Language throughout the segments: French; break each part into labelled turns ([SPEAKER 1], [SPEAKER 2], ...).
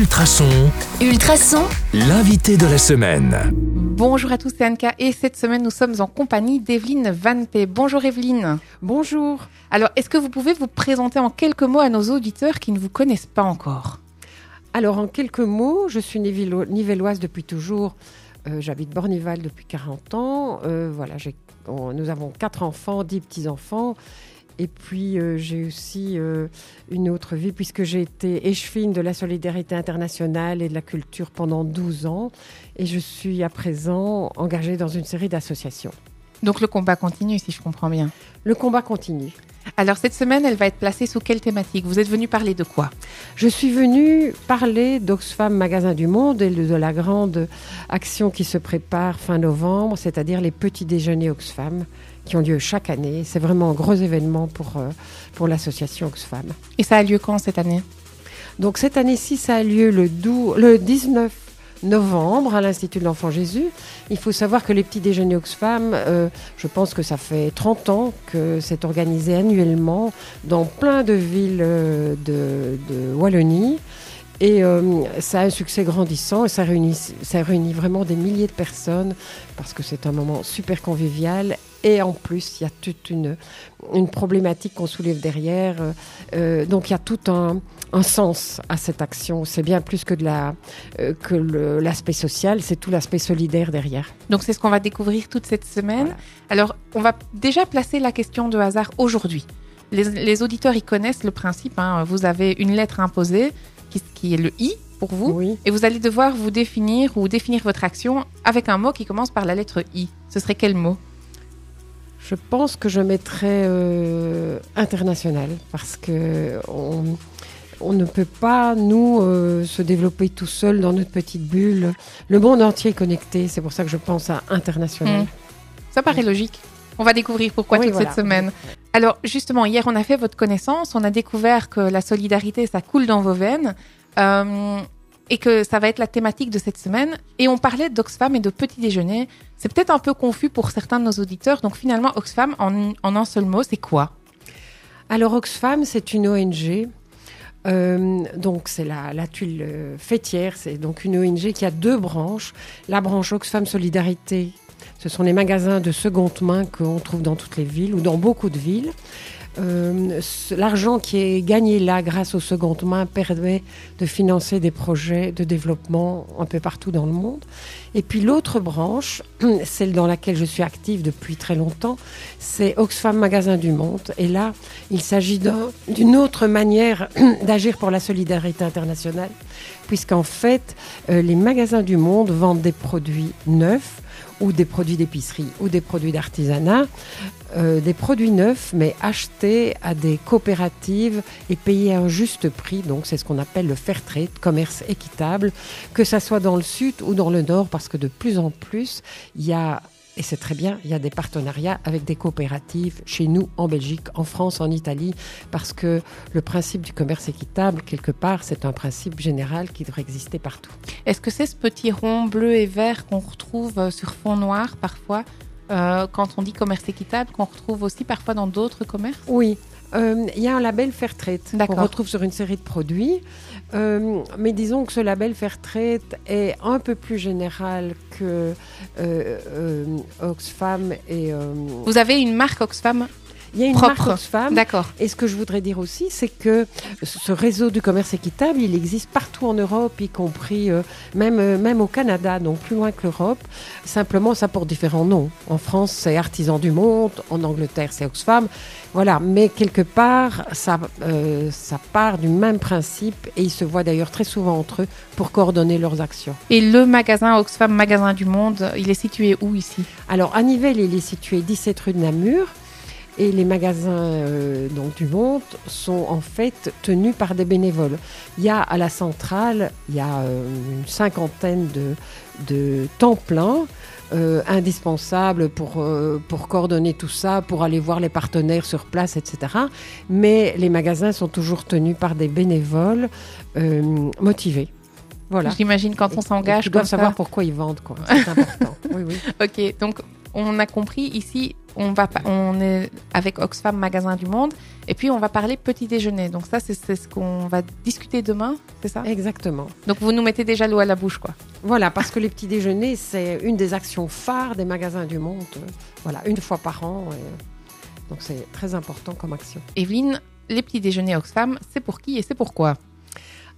[SPEAKER 1] Ultrason,
[SPEAKER 2] Ultrason,
[SPEAKER 1] l'invité de la semaine.
[SPEAKER 3] Bonjour à tous, c'est Anka et cette semaine nous sommes en compagnie d'Evelyne Van P. Bonjour Evelyne.
[SPEAKER 4] Bonjour.
[SPEAKER 3] Alors, est-ce que vous pouvez vous présenter en quelques mots à nos auditeurs qui ne vous connaissent pas encore?
[SPEAKER 4] Alors, en quelques mots, je suis nivello- nivelloise depuis toujours. Euh, J'habite Bornival depuis 40 ans. Euh, voilà, on- nous avons quatre enfants, dix petits-enfants. Et puis, euh, j'ai aussi euh, une autre vie, puisque j'ai été échevine de la solidarité internationale et de la culture pendant 12 ans. Et je suis à présent engagée dans une série d'associations.
[SPEAKER 3] Donc le combat continue si je comprends bien.
[SPEAKER 4] Le combat continue.
[SPEAKER 3] Alors cette semaine, elle va être placée sous quelle thématique? Vous êtes venu parler de quoi?
[SPEAKER 4] Je suis venue parler d'Oxfam Magasin du Monde et de la grande action qui se prépare fin novembre, c'est-à-dire les petits déjeuners Oxfam qui ont lieu chaque année. C'est vraiment un gros événement pour, euh, pour l'association Oxfam.
[SPEAKER 3] Et ça a lieu quand cette année?
[SPEAKER 4] Donc cette année-ci, ça a lieu le, 12 le 19 novembre à l'Institut de l'Enfant Jésus. Il faut savoir que les petits déjeuners Oxfam, euh, je pense que ça fait 30 ans que c'est organisé annuellement dans plein de villes euh, de, de Wallonie. Et euh, ça a un succès grandissant et ça réunit, ça réunit vraiment des milliers de personnes parce que c'est un moment super convivial. Et en plus, il y a toute une, une problématique qu'on soulève derrière. Euh, donc il y a tout un, un sens à cette action. C'est bien plus que de la euh, que l'aspect social, c'est tout l'aspect solidaire derrière.
[SPEAKER 3] Donc c'est ce qu'on va découvrir toute cette semaine.
[SPEAKER 4] Voilà.
[SPEAKER 3] Alors on va déjà placer la question de hasard aujourd'hui. Les, les auditeurs y connaissent le principe. hein. Vous avez une lettre imposée qui, qui est le I pour vous.
[SPEAKER 4] Oui.
[SPEAKER 3] Et vous allez devoir vous définir ou définir votre action avec un mot qui commence par la lettre I. Ce serait quel mot?
[SPEAKER 4] Je pense que je mettrais euh, international parce que on, on ne peut pas nous euh, se développer tout seul dans notre petite bulle. Le monde entier est connecté. C'est pour ça que je pense à international.
[SPEAKER 3] Mm. Ça paraît logique. On va découvrir pourquoi
[SPEAKER 4] Oui,
[SPEAKER 3] toute
[SPEAKER 4] voilà.
[SPEAKER 3] cette semaine. Alors justement, hier, on a fait votre connaissance, on a découvert que la solidarité, ça coule dans vos veines, euh, et que ça va être la thématique de cette semaine. Et on parlait d'Oxfam et de petit déjeuner. C'est peut-être un peu confus pour certains de nos auditeurs. Donc finalement, Oxfam, en, en un seul mot, c'est quoi?
[SPEAKER 4] Alors Oxfam, c'est une ONG. Euh, donc c'est la, la tuile euh, fêtière, c'est donc une ONG qui a deux branches. La branche Oxfam Solidarité, ce sont les magasins de seconde main qu'on trouve dans toutes les villes ou dans beaucoup de villes. Euh, L'argent qui est gagné là grâce aux secondes mains permet de financer des projets de développement un peu partout dans le monde. Et puis l'autre branche, celle dans laquelle je suis active depuis très longtemps, c'est Oxfam Magasin du Monde. Et là, il s'agit d'un- d'une autre manière d'agir pour la solidarité internationale, puisqu'en fait, euh, les magasins du monde vendent des produits neufs ou des produits d'épicerie ou des produits d'artisanat, euh, des produits neufs mais achetés à des coopératives et payés à un juste prix. Donc c'est ce qu'on appelle le fair trade, commerce équitable, que ça soit dans le sud ou dans le nord, parce que de plus en plus, il y a et c'est très bien, il y a des partenariats avec des coopératives chez nous, en Belgique, en France, en Italie, parce que le principe du commerce équitable, quelque part, c'est un principe général qui devrait exister partout.
[SPEAKER 3] Est-ce que c'est ce petit rond bleu et vert qu'on retrouve euh, sur fond noir parfois euh, quand on dit commerce équitable, qu'on retrouve aussi parfois dans d'autres commerces?
[SPEAKER 4] Oui, il y a un label Fairtrade qu'on retrouve sur une série de produits. Euh, mais disons que ce label Fairtrade est un peu plus général que euh, euh, Oxfam et... euh,
[SPEAKER 3] Vous avez une marque Oxfam?
[SPEAKER 4] Il y a une
[SPEAKER 3] propre.
[SPEAKER 4] marque Oxfam.
[SPEAKER 3] D'accord.
[SPEAKER 4] Et ce que je voudrais dire aussi, c'est que ce réseau du commerce équitable, il existe partout en Europe, y compris euh, même, euh, même au Canada, donc plus loin que l'Europe. Simplement, ça porte différents noms. En France, c'est Artisans du Monde, en Angleterre, c'est Oxfam. Voilà, mais quelque part, ça, euh, ça part du même principe et ils se voient d'ailleurs très souvent entre eux pour coordonner leurs actions.
[SPEAKER 3] Et le magasin Oxfam, magasin du monde, il est situé où ici?
[SPEAKER 4] Alors, à Nivelles, il est situé 17 rue de Namur. Et les magasins euh, donc, du monde sont en fait tenus par des bénévoles. Il y a à la centrale, il y a euh, une cinquantaine de, de temps plein euh, indispensables pour, euh, pour coordonner tout ça, pour aller voir les partenaires sur place, etc. Mais les magasins sont toujours tenus par des bénévoles euh, motivés. Voilà.
[SPEAKER 3] J'imagine quand on s'engage
[SPEAKER 4] qui doivent savoir pourquoi ils vendent. quoi. C'est important. Oui, oui.
[SPEAKER 3] Ok, donc on a compris ici, on va on est avec Oxfam Magasin du Monde. Et puis, on va parler petit déjeuner. Donc ça, c'est ce qu'on va discuter demain, c'est ça?
[SPEAKER 4] Exactement.
[SPEAKER 3] Donc vous nous mettez déjà l'eau à la bouche, quoi.
[SPEAKER 4] Voilà, parce que les petits déjeuners, c'est une des actions phares des magasins du monde. Voilà, une fois par an. et donc c'est très important comme action.
[SPEAKER 3] Evelyne, les petits déjeuners Oxfam, c'est pour qui et c'est pourquoi?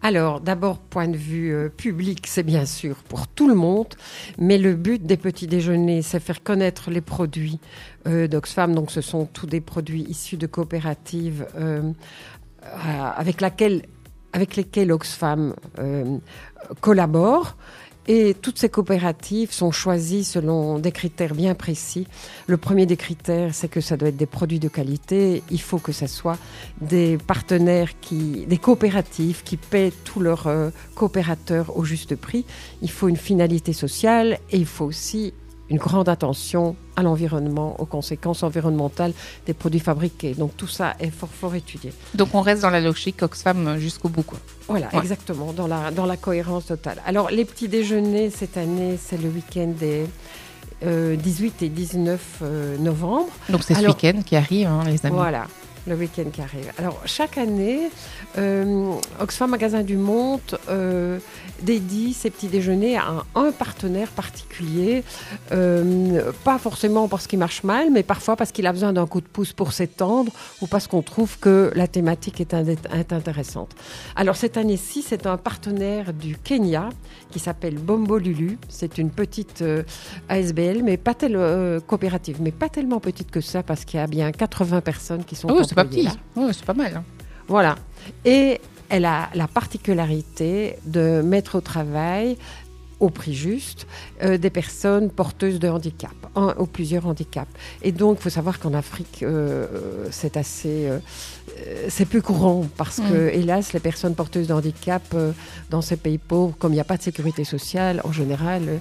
[SPEAKER 4] Alors, d'abord, point de vue euh, public, c'est bien sûr pour tout le monde, mais le but des petits déjeuners, c'est faire connaître les produits euh, d'Oxfam. Donc, ce sont tous des produits issus de coopératives euh, avec, lesquelles Oxfam collabore. Et toutes ces coopératives sont choisies selon des critères bien précis. Le premier des critères, c'est que ça doit être des produits de qualité. Il faut que ce soit des partenaires, qui, des coopératives qui paient tous leurs euh, coopérateurs au juste prix. Il faut une finalité sociale et il faut aussi une grande attention à l'environnement, aux conséquences environnementales des produits fabriqués. Donc tout ça est fort, fort étudié.
[SPEAKER 3] Donc on reste dans la logique Oxfam jusqu'au bout, quoi.
[SPEAKER 4] Voilà,
[SPEAKER 3] Ouais.
[SPEAKER 4] exactement, dans la, dans la cohérence totale. Alors, les petits déjeuners, cette année, c'est le week-end des euh, 18 et 19 euh, novembre.
[SPEAKER 3] Donc c'est ce week-end qui arrive, hein, les amis.
[SPEAKER 4] Voilà, le week-end qui arrive. Alors, chaque année, euh, Oxfam Magasin du Monde euh, dédie ces petits déjeuners à un, partenaire particulier. Euh, pas forcément parce qu'il marche mal, mais parfois parce qu'il a besoin d'un coup de pouce pour s'étendre ou parce qu'on trouve que la thématique est, est intéressante. Alors, cette année-ci, c'est un partenaire du Kenya qui s'appelle Bombo Lulu. C'est une petite euh, ASBL, mais pas tel, euh, coopérative, mais pas tellement petite que ça parce qu'il y a bien 80 personnes qui sont
[SPEAKER 3] Oh, c'est pas petit.
[SPEAKER 4] là.
[SPEAKER 3] Ouais, c'est pas mal. hein.
[SPEAKER 4] Voilà. Et elle a la particularité de mettre au travail au prix juste euh, des personnes porteuses de handicap, un ou plusieurs handicaps. Et donc, il faut savoir qu'en Afrique, euh, c'est assez, euh, c'est peu courant parce que, hélas, les personnes porteuses de handicap dans ces pays pauvres, comme il n'y a pas de sécurité sociale, en général,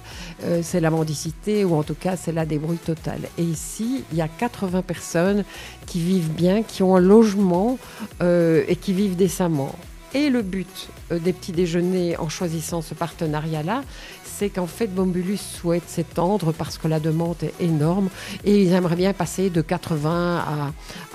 [SPEAKER 4] c'est la mendicité ou en tout cas, c'est la débrouille totale. Et ici, il y a 80 personnes qui vivent bien, qui ont un logement et qui vivent décemment. Et le but euh, des petits déjeuners en choisissant ce partenariat-là, c'est qu'en fait, Bombulus souhaite s'étendre parce que la demande est énorme et ils aimeraient bien passer de 80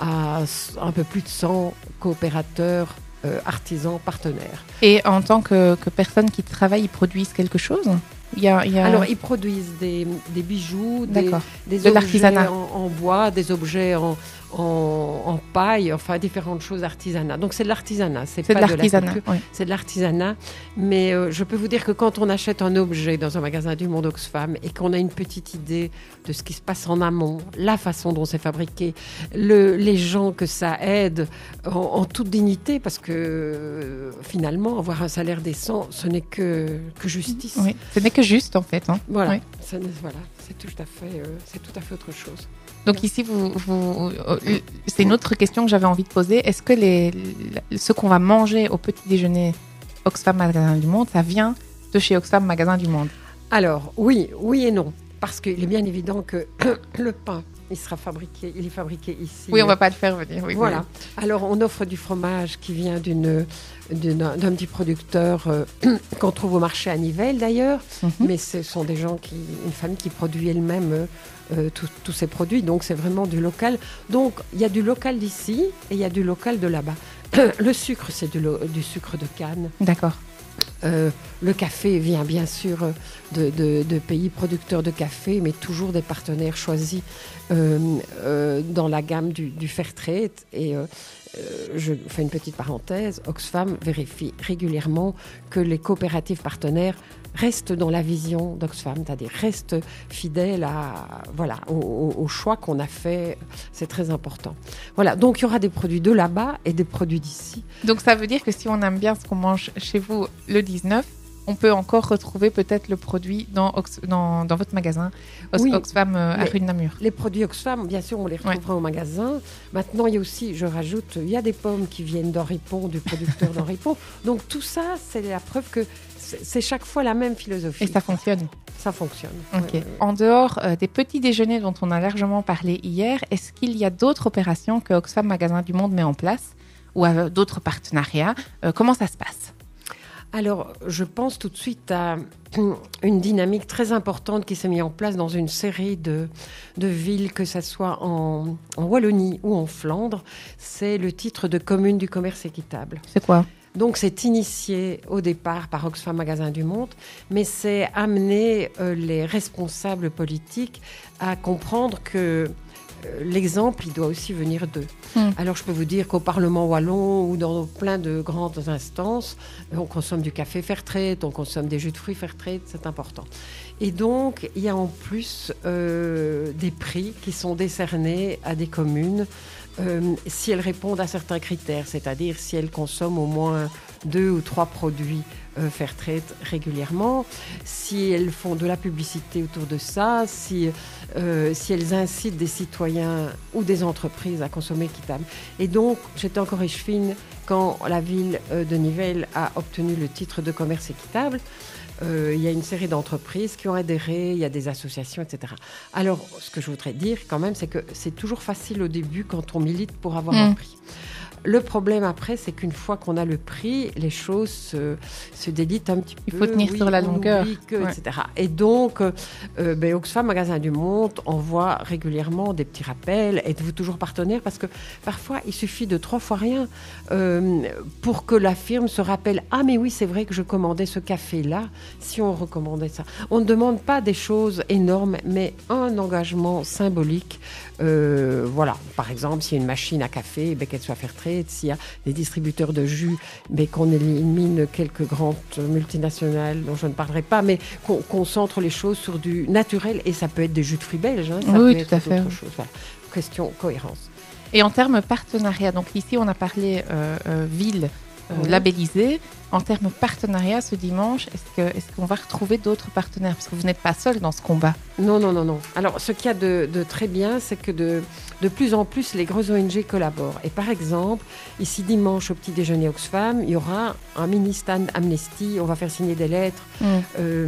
[SPEAKER 4] à, à un peu plus de 100 coopérateurs, euh, artisans, partenaires.
[SPEAKER 3] Et en tant que, que personne qui travaille, ils produisent quelque chose? Il y a, il y a-
[SPEAKER 4] Alors, ils produisent des, des bijoux, des, des
[SPEAKER 3] De
[SPEAKER 4] objets en, en bois, des objets en, en, en paille, enfin différentes choses artisanat. Donc c'est de l'artisanat, c'est pas
[SPEAKER 3] de
[SPEAKER 4] de la
[SPEAKER 3] l'artisanat. ouais.
[SPEAKER 4] C'est de l'artisanat, mais euh, je peux vous dire que quand on achète un objet dans un magasin du monde Oxfam et qu'on a une petite idée de ce qui se passe en amont, la façon dont c'est fabriqué, le, les gens que ça aide en, en toute dignité, parce que euh, finalement, avoir un salaire décent, ce n'est que, que justice.
[SPEAKER 3] Oui. Ce n'est que juste, en fait. hein.
[SPEAKER 4] Voilà,
[SPEAKER 3] Oui.
[SPEAKER 4] Voilà, c'est tout à fait, euh, c'est tout à fait autre chose.
[SPEAKER 3] Donc ici, vous, vous- euh, c'est une autre question que j'avais envie de poser. Est-ce que les, ce qu'on va manger au petit déjeuner Oxfam Magasin du Monde, ça vient de chez Oxfam Magasin du Monde?
[SPEAKER 4] Alors, oui, oui et non. Parce qu'il est bien évident que le pain, il sera fabriqué, il est fabriqué ici.
[SPEAKER 3] Oui, on va pas le faire venir. oui,
[SPEAKER 4] Voilà. Alors, on offre du fromage qui vient d'une, d'un petit producteur euh, qu'on trouve au marché à Nivelles d'ailleurs.
[SPEAKER 3] Mhm.
[SPEAKER 4] Mais ce sont des gens qui, une famille qui produit elle-même euh, euh, tous- ces produits. Donc, c'est vraiment du local. Donc, il y a du local d'ici et il y a du local de là-bas. Le sucre, c'est du sucre de canne.
[SPEAKER 3] D'accord.
[SPEAKER 4] Euh, le café vient bien sûr de, pays producteurs de café, mais toujours des partenaires choisis euh, euh, dans la gamme du, du fair trade. Et je fais une petite parenthèse, Oxfam vérifie régulièrement que les coopératives partenaires restent dans la vision d'Oxfam, c'est-à-dire restent fidèles à, voilà, au choix qu'on a fait. C'est très important. Voilà, donc il y aura des produits de là-bas et des produits d'ici.
[SPEAKER 3] Donc ça veut dire que si on aime bien ce qu'on mange chez vous le 19, on peut encore retrouver peut-être le produit dans, Ox- dans, dans votre magasin Ox-
[SPEAKER 4] Oui,
[SPEAKER 3] Oxfam euh, à rue de Namur.
[SPEAKER 4] Les produits Oxfam, bien sûr, on les retrouvera au magasin. Maintenant, il y a aussi, je rajoute, il y a des pommes qui viennent d'Henri Pont, du producteur d'Henri Pont. Donc tout ça, c'est la preuve que c'est chaque fois la même philosophie.
[SPEAKER 3] Et ça fonctionne.
[SPEAKER 4] Ça fonctionne. Ouais.
[SPEAKER 3] En dehors euh, des petits déjeuners dont on a largement parlé hier, est-ce qu'il y a d'autres opérations que Oxfam Magasin du Monde met en place ou avec d'autres partenariats? Euh, Comment ça se passe?
[SPEAKER 4] Alors, je pense tout de suite à une dynamique très importante qui s'est mise en place dans une série de, villes, que ce soit en Wallonie ou en Flandre. C'est le titre de commune du commerce équitable.
[SPEAKER 3] C'est quoi?
[SPEAKER 4] Donc c'est initié au départ par Oxfam Magasin du Monde, mais c'est amener euh, les responsables politiques à comprendre que euh, l'exemple, il doit aussi venir d'eux.
[SPEAKER 3] Hmm.
[SPEAKER 4] Alors je peux vous dire qu'au Parlement wallon ou dans plein de grandes instances, euh, on consomme du café Fairtrade, on consomme des jus de fruits Fairtrade, c'est important. Et donc il y a en plus euh, des prix qui sont décernés à des communes euh, si elles répondent à certains critères, c'est-à-dire si elles consomment au moins deux ou trois produits euh, Fairtrade régulièrement, si elles font de la publicité autour de ça, si, euh, si elles incitent des citoyens ou des entreprises à consommer équitable. Et donc, j'étais encore échevine quand la ville euh, de Nivelles a obtenu le titre de commerce équitable. Euh, il y a une série d'entreprises qui ont adhéré, il y a des associations, etc. Alors, ce que je voudrais dire quand même, c'est que c'est toujours facile au début quand on milite pour avoir un prix. Le problème après, c'est qu'une fois qu'on a le prix, les choses se, se délitent un petit
[SPEAKER 3] Il
[SPEAKER 4] peu.
[SPEAKER 3] faut tenir sur la
[SPEAKER 4] on
[SPEAKER 3] longueur.
[SPEAKER 4] oublie que,
[SPEAKER 3] Ouais.
[SPEAKER 4] etc. Et donc, euh, euh, ben, Oxfam Magasin du Monde envoie régulièrement des petits rappels. Êtes-vous toujours partenaire? Parce que parfois, il suffit de trois fois rien euh, pour que la firme se rappelle Ah, mais oui, c'est vrai que je commandais ce café-là, si on recommandait ça. On ne demande pas des choses énormes, mais un engagement symbolique. Euh, voilà, par exemple, s'il y a une machine à café, ben, qu'elle soit fair trade, s'il y a des distributeurs de jus, ben, qu'on élimine quelques grandes multinationales dont je ne parlerai pas, mais qu'on qu'on centre les choses sur du naturel, et ça peut être des jus de fruits belges, hein, ça
[SPEAKER 3] Oui,
[SPEAKER 4] peut
[SPEAKER 3] tout à
[SPEAKER 4] être
[SPEAKER 3] fait.
[SPEAKER 4] choses. Voilà. Question cohérence.
[SPEAKER 3] Et en termes partenariat, donc ici on a parlé euh, euh, ville euh,
[SPEAKER 4] Oui.
[SPEAKER 3] labellisée. En termes partenariat, ce dimanche, est-ce qu'on va retrouver d'autres partenaires? Parce que vous n'êtes pas seul dans ce combat.
[SPEAKER 4] Non, non, non, non. Alors, ce qu'il y a de, de très bien, c'est que de, de plus en plus, les grosses ONG collaborent. Et par exemple, ici, dimanche, au petit déjeuner Oxfam, il y aura un mini-stand Amnesty. On va faire signer des lettres. Euh,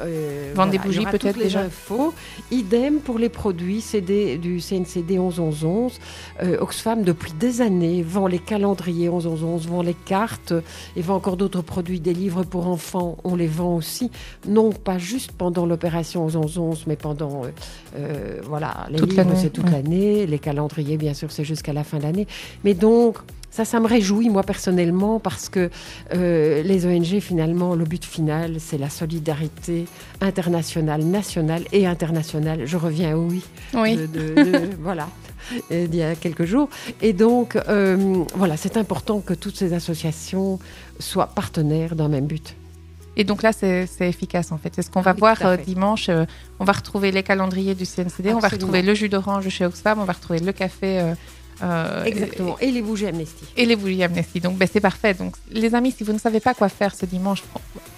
[SPEAKER 4] euh,
[SPEAKER 3] Vendre des bougies peut-être déjà?
[SPEAKER 4] infos. Idem pour les produits CD, du CNCD 1111. Euh, Oxfam, depuis des années, vend les calendriers 1111, vend les cartes et vend encore d'autres produits, des livres pour enfants. On les vend aussi, non pas juste pendant l'opération 1111, mais pendant, euh, euh, voilà, les
[SPEAKER 3] Toute
[SPEAKER 4] livres,
[SPEAKER 3] l'année,
[SPEAKER 4] c'est toute
[SPEAKER 3] ouais.
[SPEAKER 4] l'année. Les calendriers, bien sûr, c'est jusqu'à la fin de l'année. Mais donc, ça, ça me réjouit, moi, personnellement, parce que euh, les ONG, finalement, le but final, c'est la solidarité internationale, nationale et internationale. Je reviens au oui,
[SPEAKER 3] Oui.
[SPEAKER 4] de, de- de- voilà, d'il y a quelques jours. Et donc, euh, voilà, c'est important que toutes ces associations soient partenaires d'un même but.
[SPEAKER 3] Et donc là, c'est efficace en fait. C'est ce qu'on va
[SPEAKER 4] Oui,
[SPEAKER 3] voir euh, dimanche. euh, on va retrouver les calendriers du CNCD, on va retrouver le jus d'orange chez Oxfam, on va retrouver le café. euh, euh,
[SPEAKER 4] Exactement. Et les bougies Amnesty.
[SPEAKER 3] Et, et les bougies Amnesty. Donc ben, c'est parfait. Donc les amis, si vous ne savez pas quoi faire ce dimanche,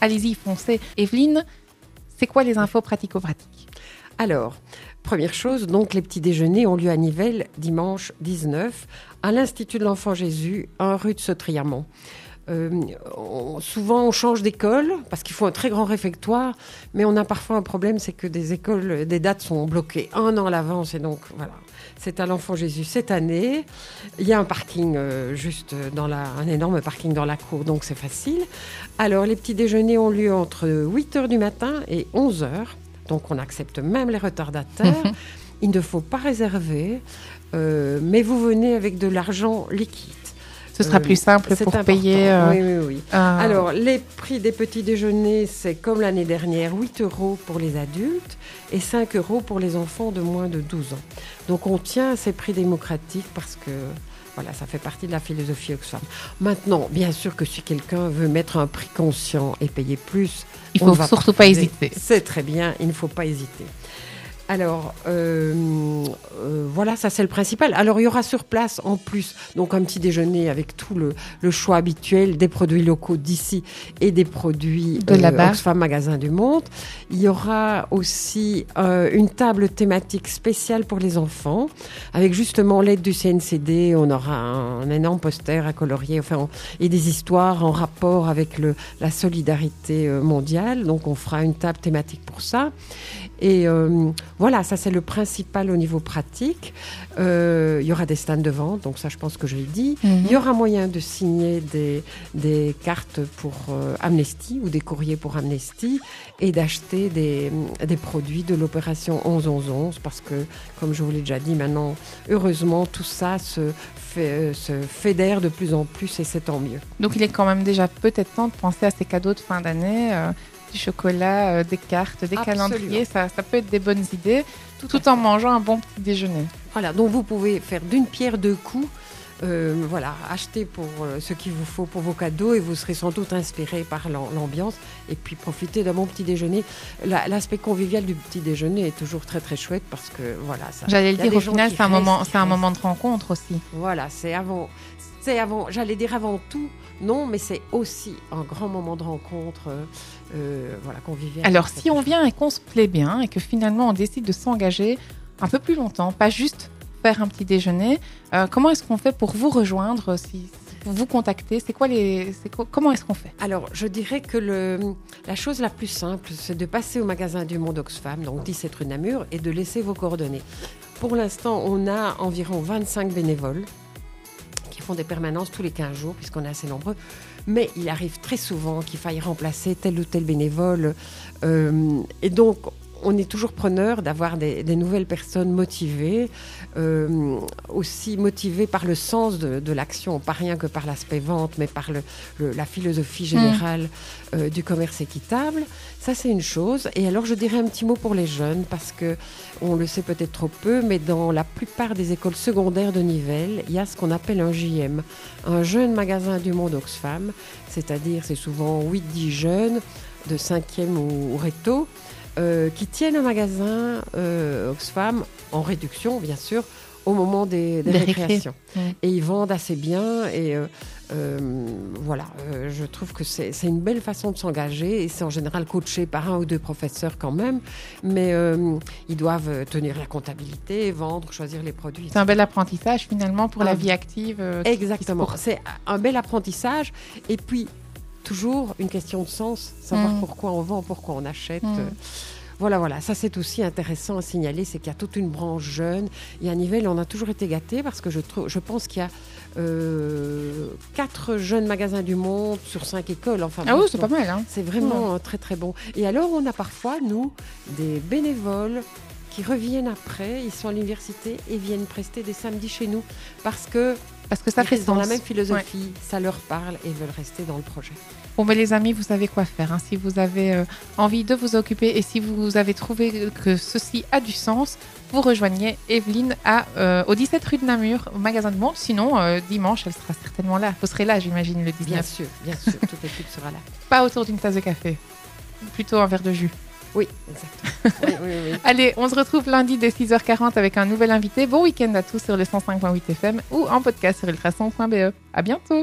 [SPEAKER 3] allez-y, foncez. Evelyne, c'est quoi les infos pratico-pratiques?
[SPEAKER 4] Alors, première chose, donc les petits déjeuners ont lieu à Nivelles dimanche 19 à l'Institut de l'Enfant Jésus, 1 rue de Sautriamont. Euh, on- souvent, on change d'école parce qu'il faut un très grand réfectoire, mais on a parfois un problème, c'est que des écoles, des dates sont bloquées un an à l'avance, et donc voilà. C'est à l'Enfant Jésus cette année. Il y a un parking euh, juste dans la, un énorme parking dans la cour, donc c'est facile. Alors, les petits déjeuners ont lieu entre 8 h du matin et 11 h. Donc, on accepte même les retardataires. Il ne faut pas réserver, euh, mais vous venez avec de l'argent liquide.
[SPEAKER 3] Ce sera plus simple pour
[SPEAKER 4] important.
[SPEAKER 3] payer. euh,
[SPEAKER 4] Oui, oui, oui.
[SPEAKER 3] euh,
[SPEAKER 4] Alors, les prix des petits déjeuners, c'est comme l'année dernière, 8 euros pour les adultes et 5 euros pour les enfants de moins de 12 ans. Donc, on tient à ces prix démocratiques parce que voilà, ça fait partie de la philosophie Oxfam. Maintenant, bien sûr que si quelqu'un veut mettre un prix conscient et payer plus,
[SPEAKER 3] il faut
[SPEAKER 4] ne va
[SPEAKER 3] surtout pas hésiter.
[SPEAKER 4] C'est très bien, il ne faut pas hésiter. Alors, euh, euh, voilà, ça c'est le principal. Alors, il y aura sur place en plus, donc un petit déjeuner avec tout le, le choix habituel des produits locaux d'ici et des produits
[SPEAKER 3] De là-bas.
[SPEAKER 4] Oxfam Magasin du Monde. Il y aura aussi euh, une table thématique spéciale pour les enfants, avec justement l'aide du CNCD. On aura un, un énorme poster à colorier, enfin, on- et des histoires en rapport avec le, la solidarité euh, mondiale. Donc, on fera une table thématique pour ça. Et euh, voilà, ça c'est le principal au niveau pratique. Euh, il y aura des stands de vente, donc ça je pense que je l'ai dit.
[SPEAKER 3] Mhm.
[SPEAKER 4] Il y aura moyen de signer des, des cartes pour euh, Amnesty ou des courriers pour Amnesty et d'acheter des, des produits de l'opération 11-11-11 parce que, comme je vous l'ai déjà dit, maintenant, heureusement, tout ça se, fait, se fédère de plus en plus et c'est tant mieux.
[SPEAKER 3] Donc il est quand même déjà peut-être temps de penser à ces cadeaux de fin d'année, du chocolat, euh, des cartes, des
[SPEAKER 4] Absolument.
[SPEAKER 3] calendriers, ça, ça peut être des bonnes idées, tout, en mangeant un bon petit déjeuner.
[SPEAKER 4] Voilà, donc vous pouvez faire d'une pierre deux coups. Euh, voilà, acheter pour euh, ce qu'il vous faut pour vos cadeaux et vous serez sans doute inspiré par l'am- l'ambiance et puis profiter d'un bon petit déjeuner. La- L'aspect convivial du petit déjeuner est toujours très très chouette parce que voilà, ça.
[SPEAKER 3] J'allais le dire, au final, c'est un, moment, c'est un moment de rencontre aussi.
[SPEAKER 4] Voilà, c'est avant, c'est avant, j'allais dire avant tout, non, mais c'est aussi un grand moment de rencontre, euh, euh, voilà, convivial.
[SPEAKER 3] Alors, si on vient et qu'on se plaît bien et que finalement on décide de s'engager un peu plus longtemps, pas juste faire un petit déjeuner, euh, comment est-ce qu'on fait pour vous rejoindre, si, vous contacter? C'est quoi les, c'est quoi- comment est-ce qu'on fait?
[SPEAKER 4] Alors, je dirais que le, la chose la plus simple, c'est de passer au magasin du Monde Oxfam, donc 17 rue Namur, et de laisser vos coordonnées. Pour l'instant, on a environ 25 bénévoles font des permanences tous les 15 jours, puisqu'on est assez nombreux. Mais il arrive très souvent qu'il faille remplacer tel ou tel bénévole. Euh, et donc, on est toujours preneur d'avoir des, des nouvelles personnes motivées, euh, aussi motivées par le sens de, de l'action, pas rien que par l'aspect vente, mais par le, le- la philosophie générale euh, du commerce équitable. Ça, c'est une chose. Et alors, je dirais un petit mot pour les jeunes, parce que on le sait peut-être trop peu, mais dans la plupart des écoles secondaires de Nivelles, il y a ce qu'on appelle un JM, un jeune magasin du monde Oxfam, c'est-à-dire c'est souvent 8-10 jeunes de 5e ou, ou réto, euh, qui tiennent un magasin euh, Oxfam en réduction, bien sûr, au moment des, des
[SPEAKER 3] Des récrés.
[SPEAKER 4] récréations. Et ils vendent assez bien. Et euh, euh, voilà, je trouve que c'est une belle façon de s'engager. Et c'est en général coaché par un ou deux professeurs quand même. Mais ils doivent tenir la comptabilité, vendre, choisir les produits.
[SPEAKER 3] C'est un bel apprentissage finalement pour la vie active.
[SPEAKER 4] Exactement. C'est un bel apprentissage. Et puis, toujours une question de sens, savoir
[SPEAKER 3] Mm.
[SPEAKER 4] pourquoi on vend, pourquoi on achète.
[SPEAKER 3] Mm.
[SPEAKER 4] Voilà, voilà, ça c'est aussi intéressant à signaler, c'est qu'il y a toute une branche jeune. Et à Nivelles, on a toujours été gâtés parce que je, trouve, je pense qu'il y a euh, quatre jeunes magasins du monde sur cinq écoles. Enfin,
[SPEAKER 3] Ah oui, c'est pas mal. Hein.
[SPEAKER 4] c'est vraiment euh, très très bon. Et alors, on a parfois, nous, des bénévoles qui reviennent après, ils sont à l'université et viennent prester des samedis chez nous parce que
[SPEAKER 3] Parce que ça
[SPEAKER 4] ils
[SPEAKER 3] fait
[SPEAKER 4] restent dans la
[SPEAKER 3] sens.
[SPEAKER 4] même philosophie, ça leur parle et veulent rester dans le projet.
[SPEAKER 3] Bon, mais les amis, vous savez quoi faire. hein. Si vous avez euh, envie de vous occuper et si vous avez trouvé que ceci a du sens, vous rejoignez Evelyne à, euh, au 17 rue de Namur, au magasin de monde. Sinon, euh, dimanche, elle sera certainement là. Vous serez là, j'imagine, le
[SPEAKER 4] Bien
[SPEAKER 3] 19.
[SPEAKER 4] sûr, bien sûr, toute l'équipe sera là.
[SPEAKER 3] Pas autour d'une tasse de café. Plutôt un verre de jus.
[SPEAKER 4] Oui, exactement. Oui, oui, oui.
[SPEAKER 3] Allez, on se retrouve lundi dès 6h40 avec un nouvel invité. Bon week-end à tous sur le 105.8 FM ou en podcast sur ultrason.be. À bientôt